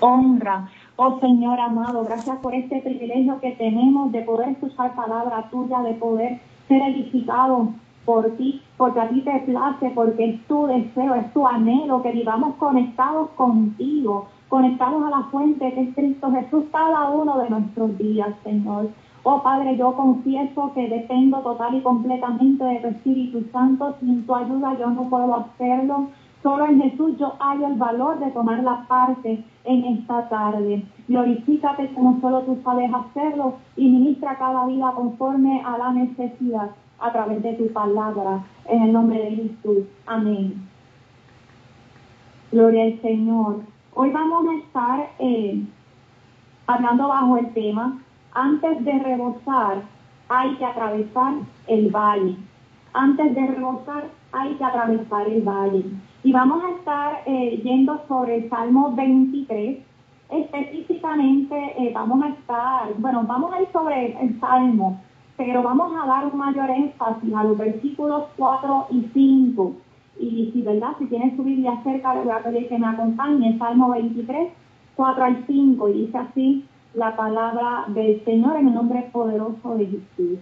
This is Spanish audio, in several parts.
honra. Oh Señor amado, gracias por este privilegio que tenemos de poder escuchar palabra tuya, de poder ser edificado por ti, porque a ti te place, porque es tu deseo, es tu anhelo, que vivamos conectados contigo, conectados a la fuente que es Cristo Jesús cada uno de nuestros días, Señor. Oh Padre, yo confieso que dependo total y completamente de tu Espíritu Santo. Sin tu ayuda yo no puedo hacerlo. Solo en Jesús yo hallo el valor de tomar la parte en esta tarde. Glorifícate como solo tú sabes hacerlo y ministra cada vida conforme a la necesidad a través de tu palabra. En el nombre de Jesús. Amén. Gloria al Señor. Hoy vamos a estar eh, hablando bajo el tema, antes de rebosar hay que atravesar el valle. Antes de rebosar hay que atravesar el valle. Y vamos a estar eh, yendo sobre el Salmo 23. Específicamente eh, vamos a estar, bueno, vamos a ir sobre el Salmo, pero vamos a dar un mayor énfasis a los versículos 4 y 5. Y si, ¿verdad? Si tienes su Biblia cerca, le voy a pedir que me acompañe. Salmo 23, 4 al 5. Y dice así la palabra del Señor en el nombre poderoso de Jesús.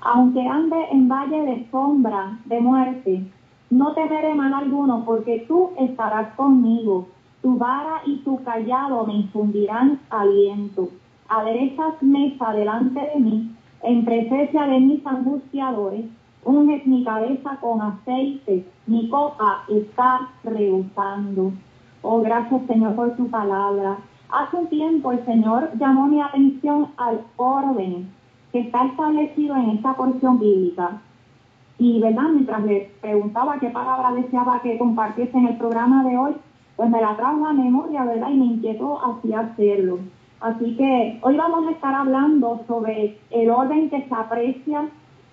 Aunque ande en valle de sombra de muerte, no temeré mal alguno, porque tú estarás conmigo. Tu vara y tu callado me infundirán aliento. Aderezas mesa delante de mí, en presencia de mis angustiadores. Unges mi cabeza con aceite, mi copa está rebosando. Oh, gracias Señor por tu palabra. Hace un tiempo el Señor llamó mi atención al orden que está establecido en esta porción bíblica y, ¿verdad? Mientras le preguntaba qué palabra deseaba que compartiese en el programa de hoy, pues me la trajo a memoria, ¿verdad? Y me inquietó así hacerlo. Así que hoy vamos a estar hablando sobre el orden que se aprecia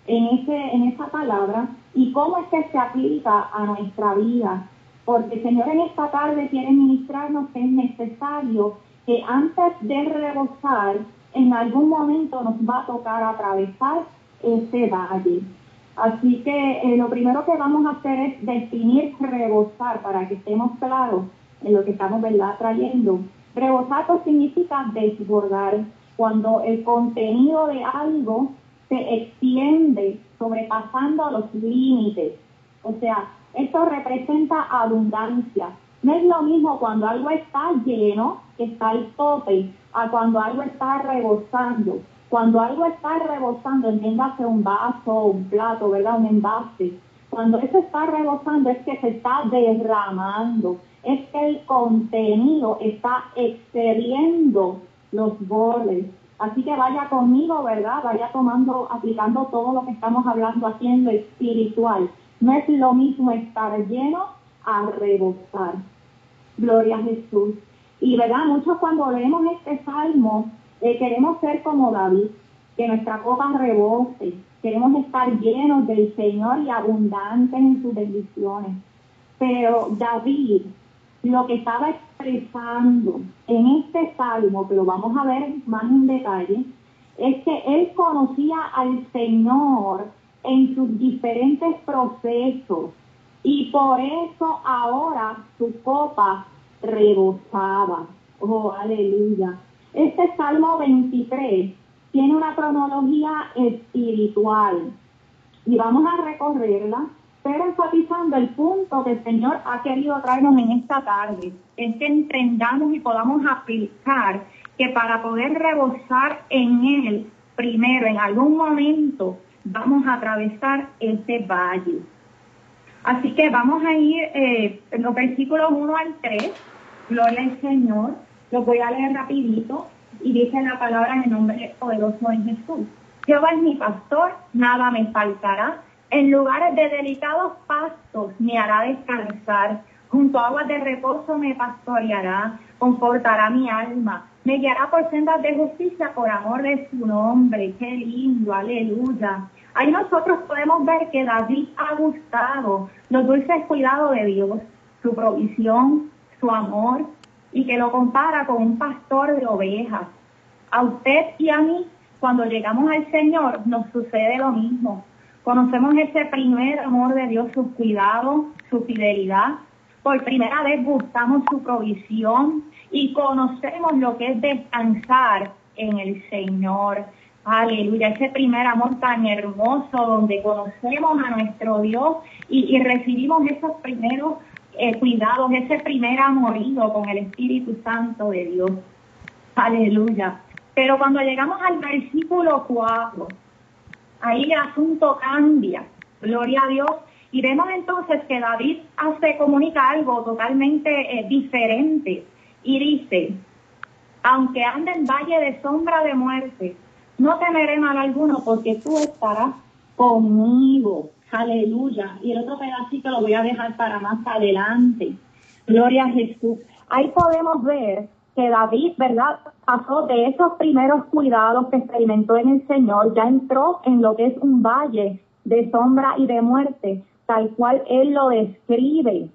en, ese, en esa palabra y cómo es que se aplica a nuestra vida. Porque el Señor en esta tarde quiere ministrarnos que es necesario que antes de rebosar, en algún momento nos va a tocar atravesar ese valle. Así que eh, lo primero que vamos a hacer es definir rebosar para que estemos claros en lo que estamos ¿verdad? trayendo. Rebosar pues, significa desbordar, cuando el contenido de algo se extiende sobrepasando los límites. O sea, esto representa abundancia. No es lo mismo cuando algo está lleno, que está al tope, a cuando algo está rebosando. Cuando algo está rebosando, entiéndase un vaso, un plato, ¿verdad? Un envase. Cuando eso está rebosando es que se está derramando, es que el contenido está excediendo los bordes. Así que vaya conmigo, ¿verdad? Vaya tomando, aplicando todo lo que estamos hablando haciendo espiritual. No es lo mismo estar lleno a rebosar. Gloria a Jesús. Y verdad, muchos cuando leemos este salmo eh, queremos ser como David, que nuestra copa rebose, queremos estar llenos del Señor y abundantes en sus bendiciones. Pero David, lo que estaba expresando en este salmo, que lo vamos a ver más en detalle, es que él conocía al Señor en sus diferentes procesos. Y por eso ahora su copa rebosaba. Oh, aleluya. Este Salmo 23 tiene una cronología espiritual y vamos a recorrerla, pero enfatizando el punto que el Señor ha querido traernos en esta tarde, es que entendamos y podamos aplicar que para poder rebosar en Él, primero, en algún momento, vamos a atravesar este valle. Así que vamos a ir eh, en los versículos 1 al 3, gloria al Señor, los voy a leer rapidito y dice la palabra en el nombre poderoso de Jesús. Jehová es mi pastor, nada me faltará. En lugares de delicados pastos me hará descansar. Junto a aguas de reposo me pastoreará, confortará mi alma. Me guiará por sendas de justicia por amor de su nombre. Qué lindo, aleluya. Ahí nosotros podemos ver que David ha gustado los dulces cuidados de Dios, su provisión, su amor, y que lo compara con un pastor de ovejas. A usted y a mí, cuando llegamos al Señor, nos sucede lo mismo. Conocemos ese primer amor de Dios, su cuidado, su fidelidad. Por primera vez buscamos su provisión y conocemos lo que es descansar en el Señor. Aleluya, ese primer amor tan hermoso donde conocemos a nuestro Dios y, recibimos esos primeros eh, cuidados, ese primer amorío con el Espíritu Santo de Dios. Aleluya. Pero cuando llegamos al versículo 4, ahí el asunto cambia. Gloria a Dios. Y vemos entonces que David hace, comunica algo totalmente eh, diferente. Y dice, aunque ande en valle de sombra de muerte, no temeré mal alguno porque tú estarás conmigo. Aleluya. Y el otro pedacito lo voy a dejar para más adelante. Gloria a Jesús. Ahí podemos ver que David, ¿verdad? Pasó de esos primeros cuidados que experimentó en el Señor, ya entró en lo que es un valle de sombra y de muerte, tal cual él lo describe.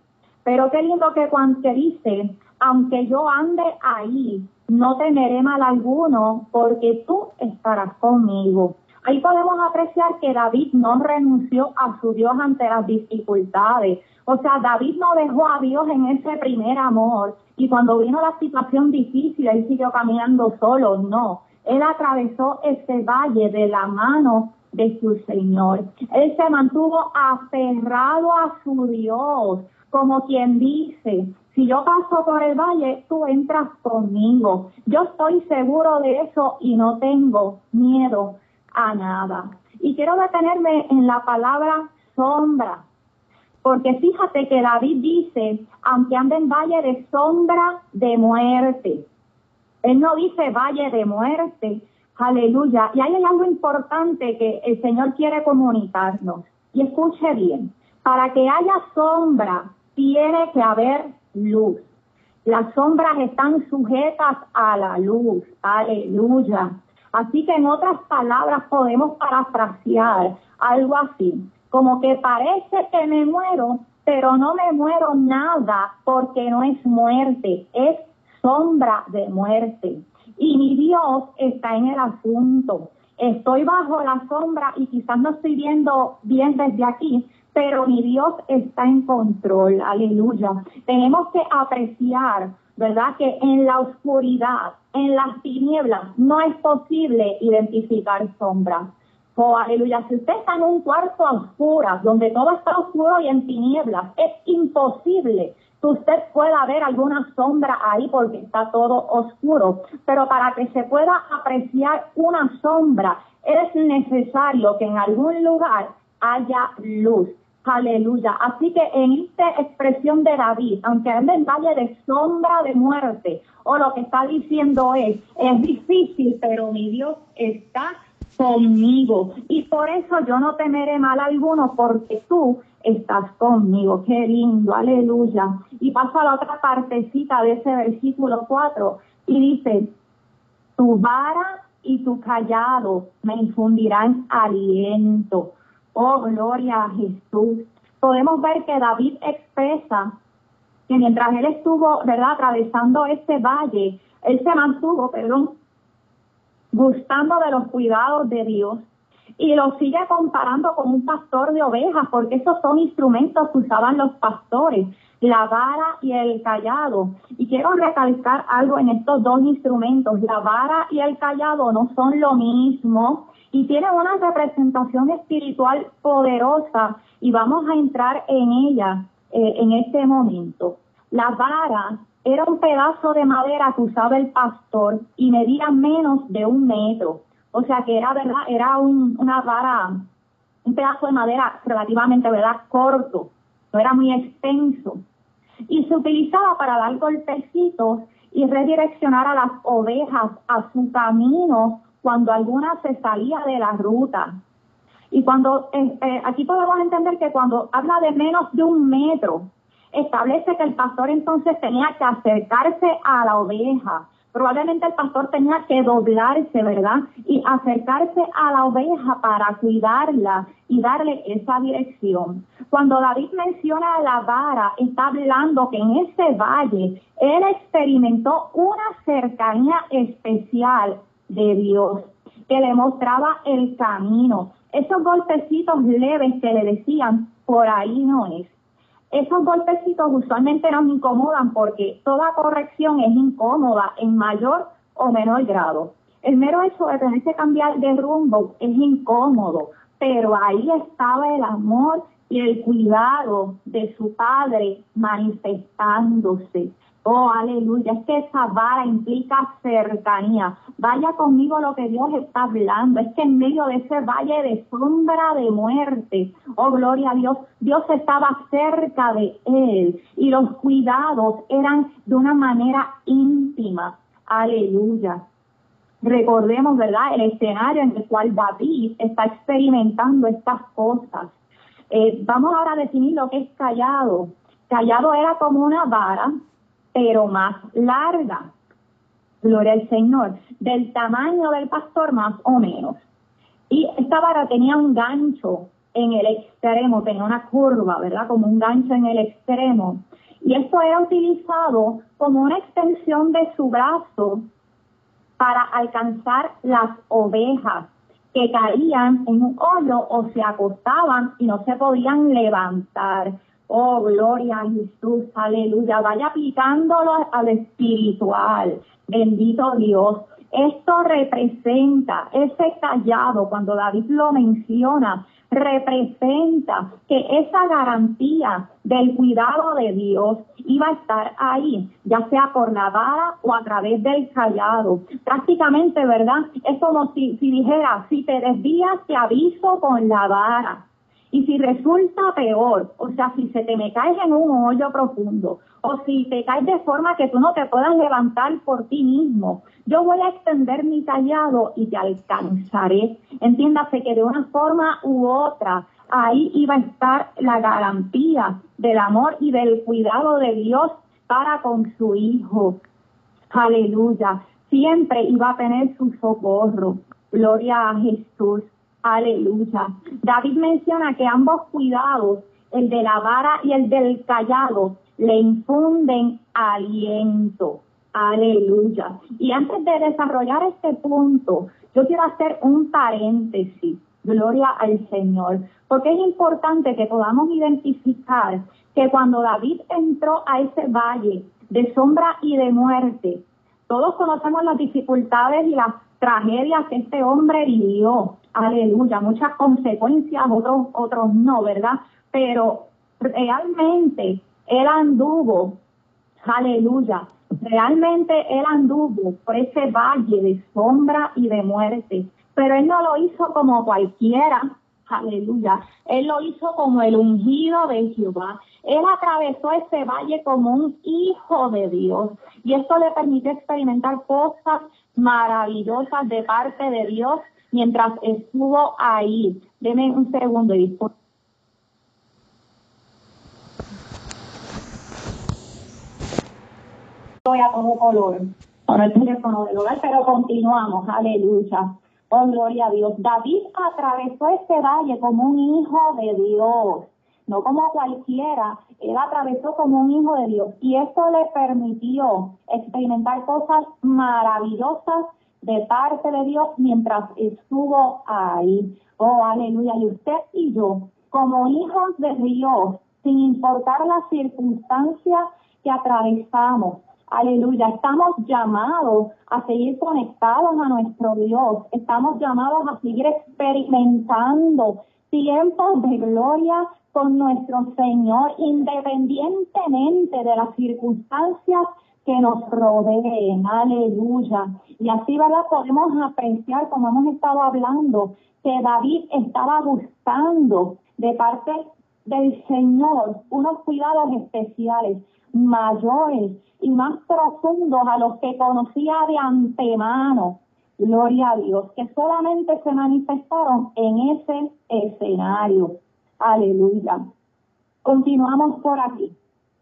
Pero qué lindo que cuando dice, aunque yo ande ahí, no temeré mal alguno, porque tú estarás conmigo. Ahí podemos apreciar que David no renunció a su Dios ante las dificultades. O sea, David no dejó a Dios en ese primer amor. Y cuando vino la situación difícil, él siguió caminando solo. No, él atravesó ese valle de la mano de su Señor. Él se mantuvo aferrado a su Dios, como quien dice, si yo paso por el valle, tú entras conmigo. Yo estoy seguro de eso y no tengo miedo a nada. Y quiero detenerme en la palabra sombra, porque fíjate que David dice, aunque ande en valle de sombra de muerte. Él no dice valle de muerte. Aleluya. Y ahí hay algo importante que el Señor quiere comunicarnos. Y escuche bien, para que haya sombra, tiene que haber luz. Las sombras están sujetas a la luz. Aleluya. Así que en otras palabras podemos parafrasear algo así, como que parece que me muero, pero no me muero nada porque no es muerte, es sombra de muerte. Y mi Dios está en el asunto. Estoy bajo la sombra y quizás no estoy viendo bien desde aquí, pero mi Dios está en control, aleluya. Tenemos que apreciar, ¿verdad? Que en la oscuridad, en las tinieblas, no es posible identificar sombras. Oh, aleluya. Si usted está en un cuarto a oscuras, donde todo está oscuro y en tinieblas, es imposible que usted pueda ver alguna sombra ahí porque está todo oscuro. Pero para que se pueda apreciar una sombra, es necesario que en algún lugar haya luz. Aleluya. Así que en esta expresión de David, aunque ande en de sombra de muerte, o lo que está diciendo es, es difícil, pero mi Dios está conmigo. Y por eso yo no temeré mal alguno, porque tú estás conmigo. Qué lindo, aleluya. Y paso a la otra partecita de ese versículo 4 y dice, tu vara y tu callado me infundirán aliento. Oh, gloria a Jesús. Podemos ver que David expresa que mientras él estuvo, ¿verdad?, atravesando este valle, él se mantuvo, perdón, gustando de los cuidados de Dios y lo sigue comparando con un pastor de ovejas, porque esos son instrumentos que usaban los pastores, la vara y el callado. Y quiero recalcar algo en estos dos instrumentos, la vara y el callado no son lo mismo y tienen una representación espiritual poderosa y vamos a entrar en ella eh, en este momento. La vara era un pedazo de madera que usaba el pastor y medía menos de un metro. O sea que era verdad, era un, una vara, un pedazo de madera relativamente verdad corto, no era muy extenso. Y se utilizaba para dar golpecitos y redireccionar a las ovejas a su camino cuando alguna se salía de la ruta. Y cuando, eh, eh, aquí podemos entender que cuando habla de menos de un metro, establece que el pastor entonces tenía que acercarse a la oveja. Probablemente el pastor tenía que doblarse, ¿verdad? Y acercarse a la oveja para cuidarla y darle esa dirección. Cuando David menciona la vara, está hablando que en ese valle él experimentó una cercanía especial de Dios, que le mostraba el camino. Esos golpecitos leves que le decían, por ahí no es. esos golpecitos usualmente nos incomodan porque toda corrección es incómoda en mayor o menor grado. El mero hecho de tener que cambiar de rumbo es incómodo, pero ahí estaba el amor y el cuidado de su padre manifestándose. Oh, aleluya. Es que esa vara implica cercanía. Vaya conmigo lo que Dios está hablando. Es que en medio de ese valle de sombra de muerte, oh, gloria a Dios, Dios estaba cerca de él y los cuidados eran de una manera íntima. Aleluya. Recordemos, ¿verdad?, el escenario en el cual David está experimentando estas cosas. Eh, vamos ahora a definir lo que es callado. Callado era como una vara pero más larga. Gloria al Señor. Del tamaño del pastor más o menos. Y esta vara tenía un gancho en el extremo, tenía una curva, ¿verdad? Como un gancho en el extremo. Y esto era utilizado como una extensión de su brazo para alcanzar las ovejas que caían en un hoyo o se acostaban y no se podían levantar. Oh, gloria a Jesús, aleluya. Vaya aplicándolo al espiritual. Bendito Dios. Esto representa, ese callado, cuando David lo menciona, representa que esa garantía del cuidado de Dios iba a estar ahí, ya sea por la vara o a través del callado. Prácticamente, ¿verdad? Es como si, si dijera, si te desvías, te aviso con la vara. Y si resulta peor, o sea, si se te me caes en un hoyo profundo, o si te caes de forma que tú no te puedas levantar por ti mismo, yo voy a extender mi tallado y te alcanzaré. Entiéndase que de una forma u otra, ahí iba a estar la garantía del amor y del cuidado de Dios para con su hijo. Aleluya. Siempre iba a tener su socorro. Gloria a Jesús. Aleluya. David menciona que ambos cuidados, el de la vara y el del callado, le infunden aliento. Aleluya. Y antes de desarrollar este punto, yo quiero hacer un paréntesis. Gloria al Señor. Porque es importante que podamos identificar que cuando David entró a ese valle de sombra y de muerte, todos conocemos las dificultades y las tragedias que este hombre vivió aleluya, muchas consecuencias, otros, otros no, ¿verdad? Pero realmente él anduvo, aleluya, realmente él anduvo por ese valle de sombra y de muerte, pero él no lo hizo como cualquiera, aleluya, él lo hizo como el ungido de Jehová. Él atravesó ese valle como un hijo de Dios y esto le permite experimentar cosas maravillosas de parte de Dios mientras estuvo ahí. Deme un segundo y Voy a todo color con el teléfono del hogar, pero continuamos, aleluya. Oh, gloria a Dios. David atravesó este valle como un hijo de Dios, no como cualquiera. Él atravesó como un hijo de Dios y esto le permitió experimentar cosas maravillosas de parte de Dios mientras estuvo ahí. Oh, aleluya. Y usted y yo, como hijos de Dios, sin importar las circunstancias que atravesamos, aleluya, estamos llamados a seguir conectados a nuestro Dios, estamos llamados a seguir experimentando tiempos de gloria con nuestro Señor, independientemente de las circunstancias que nos rodeen. Aleluya. Y así, ¿verdad? Podemos apreciar, como hemos estado hablando, que David estaba buscando de parte del Señor unos cuidados especiales, mayores y más profundos a los que conocía de antemano. Gloria a Dios, que solamente se manifestaron en ese escenario. Aleluya. Continuamos por aquí.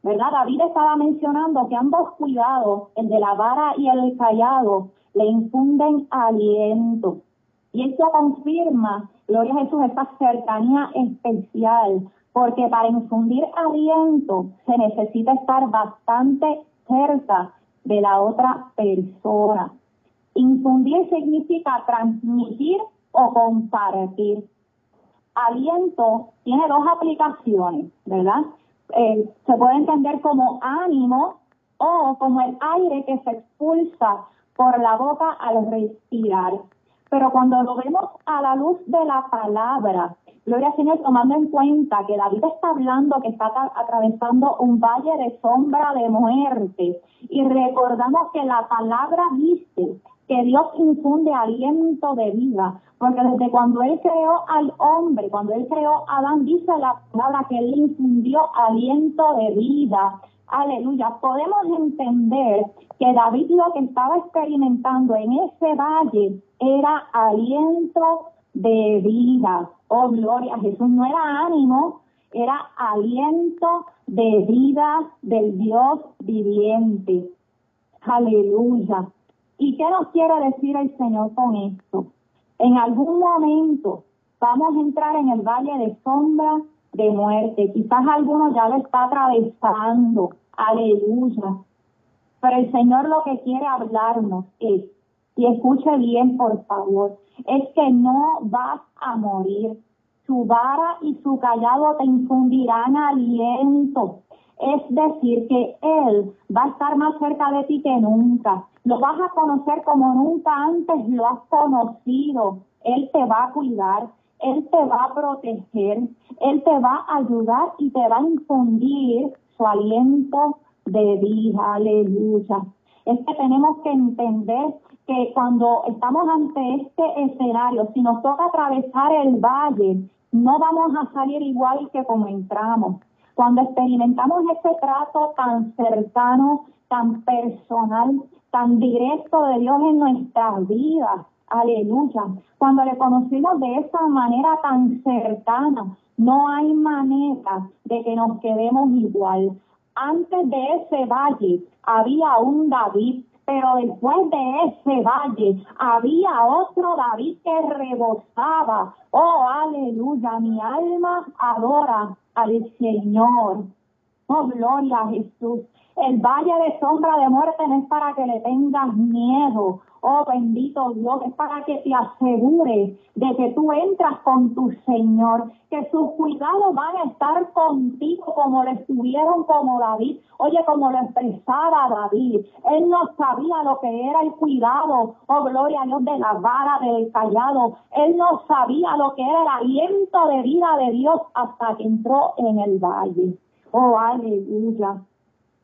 ¿Verdad? David estaba mencionando que ambos cuidados, el de la vara y el callado, le infunden aliento. Y esto confirma, gloria a Jesús, esta cercanía especial, porque para infundir aliento se necesita estar bastante cerca de la otra persona. Infundir significa transmitir o compartir. Aliento tiene dos aplicaciones, ¿verdad? Eh, se puede entender como ánimo o como el aire que se expulsa por la boca al respirar. Pero cuando lo vemos a la luz de la palabra, Gloria al Señor, tomando en cuenta que David está hablando que está atravesando un valle de sombra de muerte. Y recordamos que la palabra dice que Dios infunde aliento de vida, porque desde cuando Él creó al hombre, cuando Él creó a Adán, dice la palabra que Él infundió aliento de vida. Aleluya. Podemos entender que David lo que estaba experimentando en ese valle era aliento de vida. Oh, gloria a Jesús. No era ánimo, era aliento de vida del Dios viviente. Aleluya. ¿Y qué nos quiere decir el Señor con esto? En algún momento vamos a entrar en el valle de sombra de muerte. Quizás alguno ya lo está atravesando. Aleluya. Pero el Señor lo que quiere hablarnos es, y escuche bien por favor, es que no vas a morir. Su vara y su callado te infundirán aliento. Es decir, que Él va a estar más cerca de ti que nunca. Lo vas a conocer como nunca antes lo has conocido. Él te va a cuidar, Él te va a proteger, Él te va a ayudar y te va a infundir su aliento de vida. Aleluya. Es que tenemos que entender que cuando estamos ante este escenario, si nos toca atravesar el valle, no vamos a salir igual que como entramos. Cuando experimentamos ese trato tan cercano, tan personal, tan directo de Dios en nuestras vidas, aleluya, cuando le conocimos de esa manera tan cercana, no hay manera de que nos quedemos igual. Antes de ese valle había un David pero después de ese valle había otro David que rebosaba. Oh, aleluya, mi alma adora al Señor. Oh, gloria a Jesús. El valle de sombra de muerte no es para que le tengas miedo. Oh bendito Dios, es para que te asegures de que tú entras con tu Señor, que sus cuidados van a estar contigo como lo estuvieron como David. Oye, como lo expresaba David, él no sabía lo que era el cuidado, oh gloria a Dios, de la vara del callado. Él no sabía lo que era el aliento de vida de Dios hasta que entró en el valle. Oh, aleluya.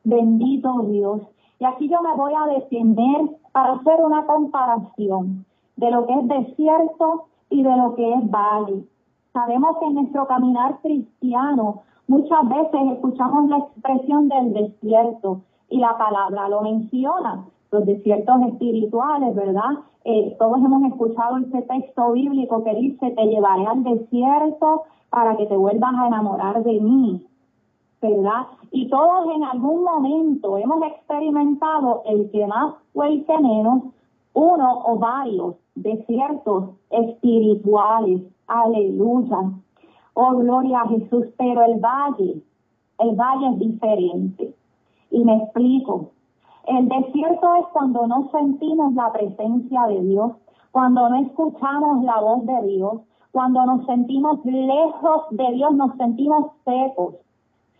Bendito Dios. Y aquí yo me voy a detener para hacer una comparación de lo que es desierto y de lo que es valle. Sabemos que en nuestro caminar cristiano muchas veces escuchamos la expresión del desierto y la palabra lo menciona, los desiertos espirituales, ¿verdad? Eh, todos hemos escuchado ese texto bíblico que dice, te llevaré al desierto para que te vuelvas a enamorar de mí. ¿Verdad? Y todos en algún momento hemos experimentado el que más o el que menos, uno o varios desiertos espirituales. Aleluya. Oh, gloria a Jesús. Pero el valle, el valle es diferente. Y me explico. El desierto es cuando no sentimos la presencia de Dios, cuando no escuchamos la voz de Dios, cuando nos sentimos lejos de Dios, nos sentimos secos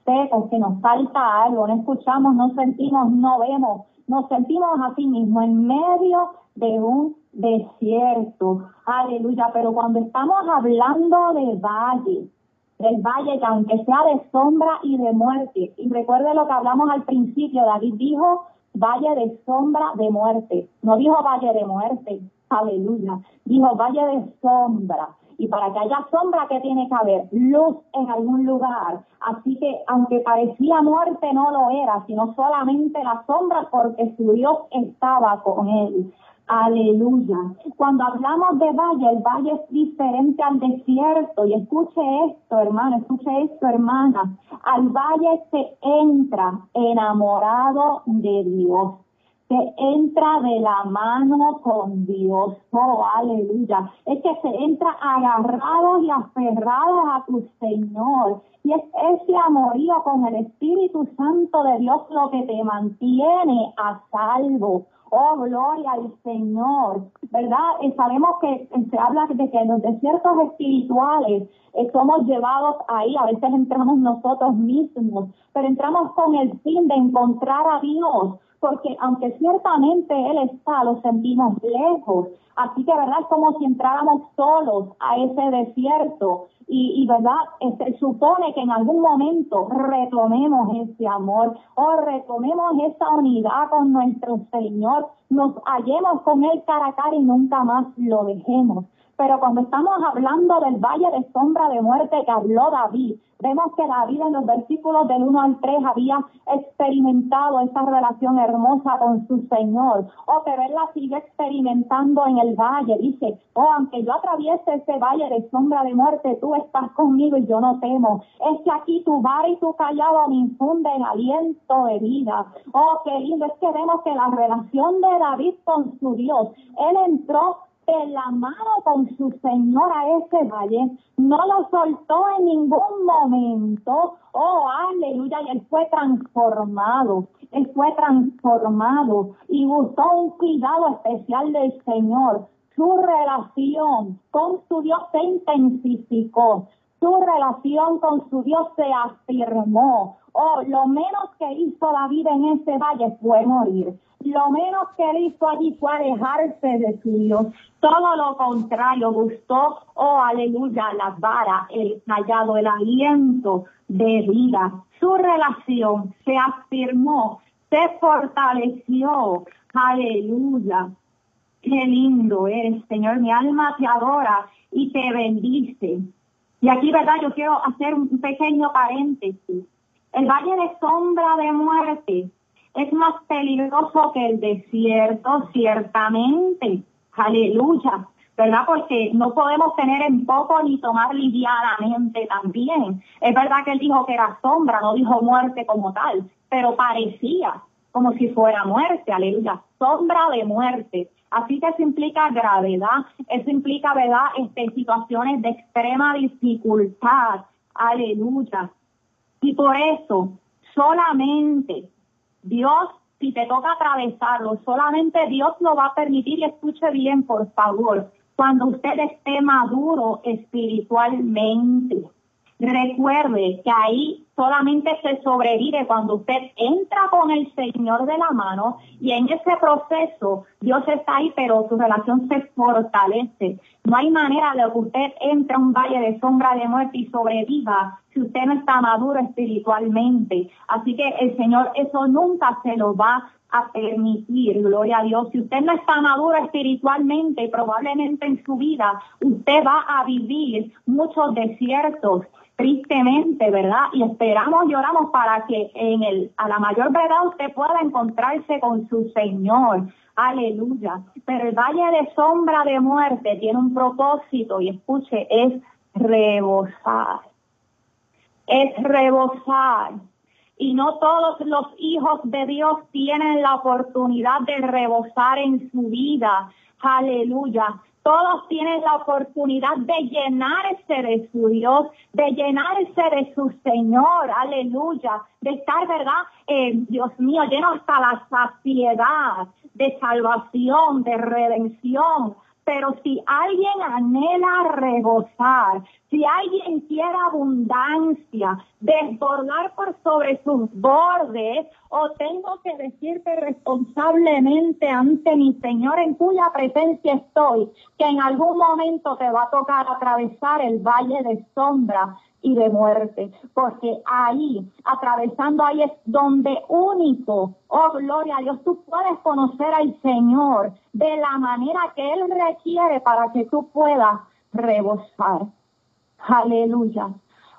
secos, que nos falta algo, no escuchamos, no sentimos, no vemos, nos sentimos así mismo en medio de un desierto. Aleluya, pero cuando estamos hablando de valle, del valle que aunque sea de sombra y de muerte, y recuerde lo que hablamos al principio, David dijo valle de sombra de muerte, no dijo valle de muerte, aleluya, dijo valle de sombra. Y para que haya sombra, ¿qué tiene que haber? Luz en algún lugar. Así que aunque parecía muerte, no lo era, sino solamente la sombra porque su Dios estaba con él. Aleluya. Cuando hablamos de valle, el valle es diferente al desierto. Y escuche esto, hermano, escuche esto, hermana. Al valle se entra enamorado de Dios se entra de la mano con Dios. Oh, aleluya. Es que se entra agarrados y aferrados a tu Señor. Y es ese amorío con el Espíritu Santo de Dios lo que te mantiene a salvo. Oh, gloria al Señor, ¿verdad? Y sabemos que se habla de que en los desiertos espirituales eh, somos llevados ahí, a veces entramos nosotros mismos, pero entramos con el fin de encontrar a Dios, porque aunque ciertamente Él está, lo sentimos lejos. Así que, ¿verdad? Es como si entráramos solos a ese desierto. Y, ¿verdad? Este, supone que en algún momento retomemos ese amor o retomemos esa unidad con nuestro Señor, nos hallemos con Él cara a cara y nunca más lo dejemos. Pero cuando estamos hablando del valle de sombra de muerte que habló David, vemos que David en los versículos del 1 al 3 había experimentado esa relación hermosa con su Señor. Oh, pero él la sigue experimentando en el valle. Dice, oh, aunque yo atraviese ese valle de sombra de muerte, tú estás conmigo y yo no temo. Es que aquí tu bar y tu callado me infunden aliento de vida. Oh, qué lindo. Es que vemos que la relación de David con su Dios, él entró de la mano con su Señor a ese valle, no lo soltó en ningún momento. Oh, aleluya, y él fue transformado, él fue transformado y buscó un cuidado especial del Señor. Su relación con su Dios se intensificó, su relación con su Dios se afirmó. Oh, lo menos que hizo David en ese valle fue morir. Lo menos que hizo allí fue alejarse de su Dios. Todo lo contrario, gustó, oh aleluya, la vara, el callado, el aliento de vida. Su relación se afirmó, se fortaleció. Aleluya. Qué lindo eres, Señor. Mi alma te adora y te bendice. Y aquí, ¿verdad? Yo quiero hacer un pequeño paréntesis. El valle de sombra de muerte es más peligroso que el desierto, ciertamente. Aleluya. ¿Verdad? Porque no podemos tener en poco ni tomar livianamente también. Es verdad que él dijo que era sombra, no dijo muerte como tal, pero parecía como si fuera muerte, aleluya, sombra de muerte. Así que eso implica gravedad, eso implica, ¿verdad?, este, situaciones de extrema dificultad, aleluya. Y por eso, solamente Dios, si te toca atravesarlo, solamente Dios lo va a permitir y escuche bien, por favor, cuando usted esté maduro espiritualmente. Recuerde que ahí solamente se sobrevive cuando usted entra con el Señor de la mano y en ese proceso Dios está ahí, pero su relación se fortalece. No hay manera de que usted entre a un valle de sombra de muerte y sobreviva si usted no está maduro espiritualmente. Así que el Señor eso nunca se lo va a permitir, gloria a Dios. Si usted no está maduro espiritualmente, probablemente en su vida usted va a vivir muchos desiertos tristemente, ¿verdad? Y esperamos y oramos para que en el, a la mayor verdad usted pueda encontrarse con su Señor. Aleluya. Pero el valle de sombra de muerte tiene un propósito y escuche, es rebosar. Es rebosar. Y no todos los hijos de Dios tienen la oportunidad de rebosar en su vida. Aleluya. Todos tienen la oportunidad de llenarse de su Dios, de llenarse de su Señor, aleluya, de estar, ¿verdad? Eh, Dios mío, lleno hasta la saciedad de salvación, de redención, pero si alguien anhela rebosar, si alguien quiere abundancia, desbordar por sobre sus bordes, o tengo que decirte responsablemente ante mi Señor en cuya presencia estoy, que en algún momento te va a tocar atravesar el valle de sombra y de muerte, porque ahí, atravesando ahí es donde único, oh gloria a Dios, tú puedes conocer al Señor de la manera que Él requiere para que tú puedas rebosar. Aleluya.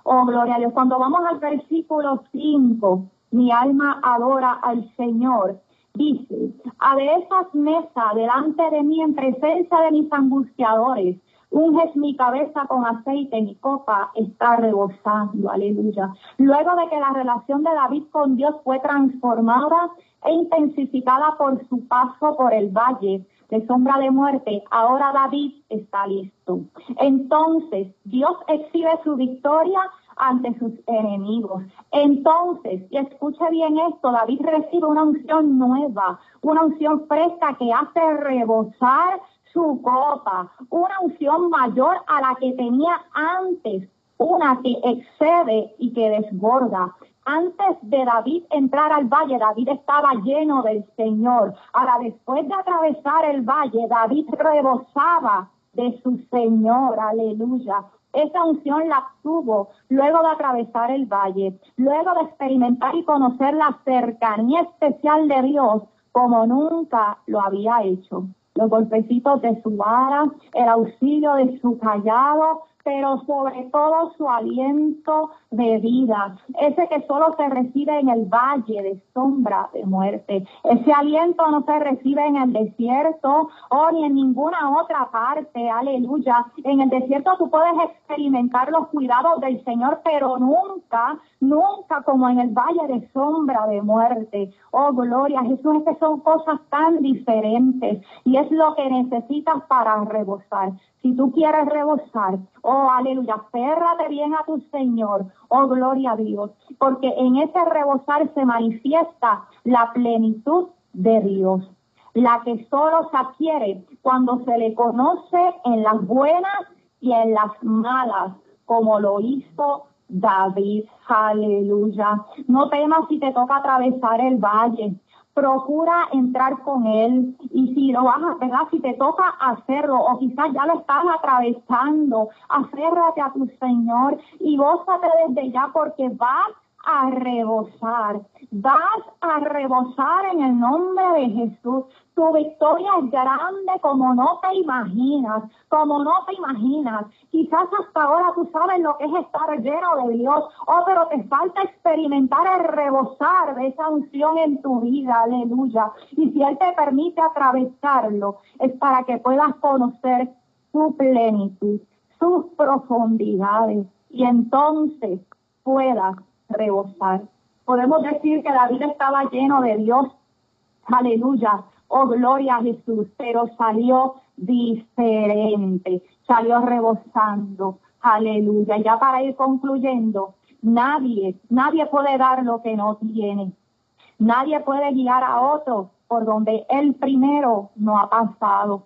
Oh, gloria a Dios. Cuando vamos al versículo 5, mi alma adora al Señor. Dice, a de esas mesas delante de mí en presencia de mis angustiadores, unges mi cabeza con aceite, mi copa está rebosando, aleluya. Luego de que la relación de David con Dios fue transformada e intensificada por su paso por el valle de sombra de muerte, ahora David está listo. Entonces Dios exhibe su victoria ante sus enemigos. Entonces, y escuche bien esto, David recibe una unción nueva, una unción fresca que hace rebosar su copa, una unción mayor a la que tenía antes, una que excede y que desborda. Antes de David entrar al valle, David estaba lleno del Señor. Ahora, después de atravesar el valle, David rebosaba de su Señor. Aleluya. Esa unción la tuvo luego de atravesar el valle, luego de experimentar y conocer la cercanía especial de Dios como nunca lo había hecho. Los golpecitos de su vara, el auxilio de su callado, pero sobre todo su aliento de vida, ese que solo se recibe en el valle de sombra de muerte. Ese aliento no se recibe en el desierto o ni en ninguna otra parte, aleluya. En el desierto tú puedes experimentar los cuidados del Señor, pero nunca, nunca como en el valle de sombra de muerte. Oh, gloria, Jesús, es que son cosas tan diferentes y es lo que necesitas para rebosar. Si tú quieres rebosar, oh aleluya, aférrate bien a tu Señor, oh gloria a Dios, porque en ese rebosar se manifiesta la plenitud de Dios, la que solo se adquiere cuando se le conoce en las buenas y en las malas, como lo hizo David, aleluya. No temas si te toca atravesar el valle, procura entrar con él y si lo vas a, ¿verdad? Si te toca hacerlo o quizás ya lo estás atravesando, aférrate a tu Señor y gózate desde ya porque vas a rebosar, vas a rebosar en el nombre de Jesús. Tu victoria es grande como no te imaginas, como no te imaginas. Quizás hasta ahora tú sabes lo que es estar lleno de Dios, oh, pero te falta experimentar el rebosar de esa unción en tu vida, aleluya. Y si Él te permite atravesarlo, es para que puedas conocer su plenitud, sus profundidades, y entonces puedas rebosar. Podemos decir que la vida estaba lleno de Dios, aleluya, oh gloria a Jesús, pero salió diferente, salió rebosando, aleluya. Ya para ir concluyendo, nadie, nadie puede dar lo que no tiene. Nadie puede guiar a otro por donde él primero no ha pasado.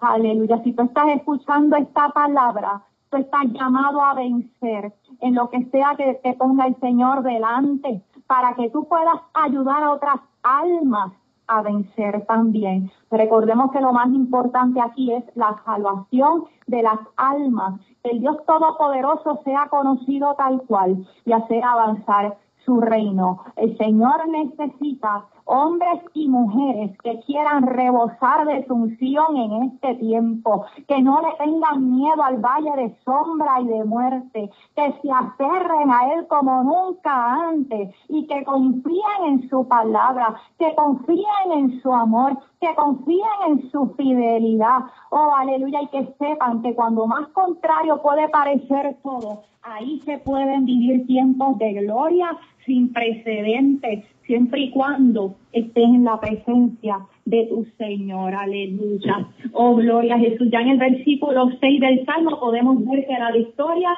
Aleluya. Si tú estás escuchando esta palabra, tú estás llamado a vencer en lo que sea que te ponga el Señor delante, para que tú puedas ayudar a otras almas a vencer también. Recordemos que lo más importante aquí es la salvación de las almas. El Dios Todopoderoso sea conocido tal cual y hacer avanzar su reino. El Señor necesita hombres y mujeres que quieran rebosar de su unción en este tiempo, que no le tengan miedo al valle de sombra y de muerte, que se aferren a Él como nunca antes y que confíen en su palabra, que confíen en su amor, que confíen en su fidelidad. Oh, aleluya, y que sepan que cuando más contrario puede parecer todo, ahí se pueden vivir tiempos de gloria sin precedentes, siempre y cuando estés en la presencia de tu Señor. Aleluya. Oh, gloria a Jesús. Ya en el versículo 6 del Salmo podemos ver que la victoria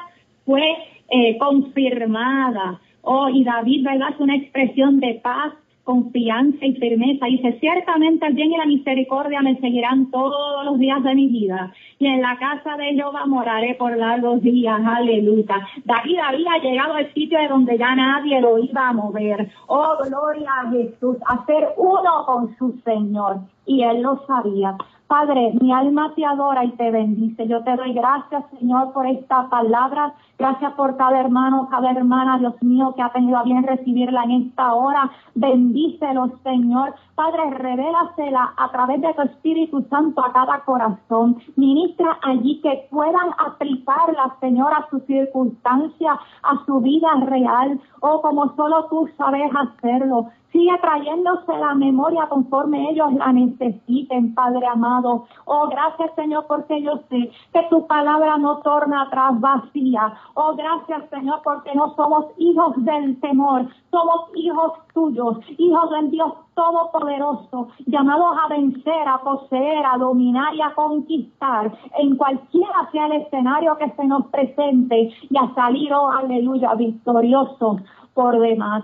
fue eh, confirmada. Oh, y David, ¿verdad? Es una expresión de paz confianza y firmeza. Dice, ciertamente el bien y la misericordia me seguirán todos los días de mi vida. Y en la casa de Jehová moraré por largos días. Aleluya. David había llegado al sitio de donde ya nadie lo iba a mover. Oh, gloria a Jesús. A ser uno con su Señor. Y él lo sabía. Padre, mi alma te adora y te bendice. Yo te doy gracias, Señor, por esta palabra. Gracias por cada hermano, cada hermana, Dios mío, que ha tenido a bien recibirla en esta hora. Bendícelo, Señor. Padre, revélasela a través de tu Espíritu Santo a cada corazón. Ministra allí que puedan aplicarla, Señor, a su circunstancia, a su vida real, oh, como solo tú sabes hacerlo. Sigue trayéndose la memoria conforme ellos la necesiten, Padre amado. Oh, gracias, Señor, porque yo sé que tu palabra no torna atrás vacía. Oh, gracias, Señor, porque no somos hijos del temor, somos hijos tuyos, hijos del Dios Todopoderoso, llamados a vencer, a poseer, a dominar y a conquistar en cualquiera sea el escenario que se nos presente y a salir, oh aleluya, victorioso por demás.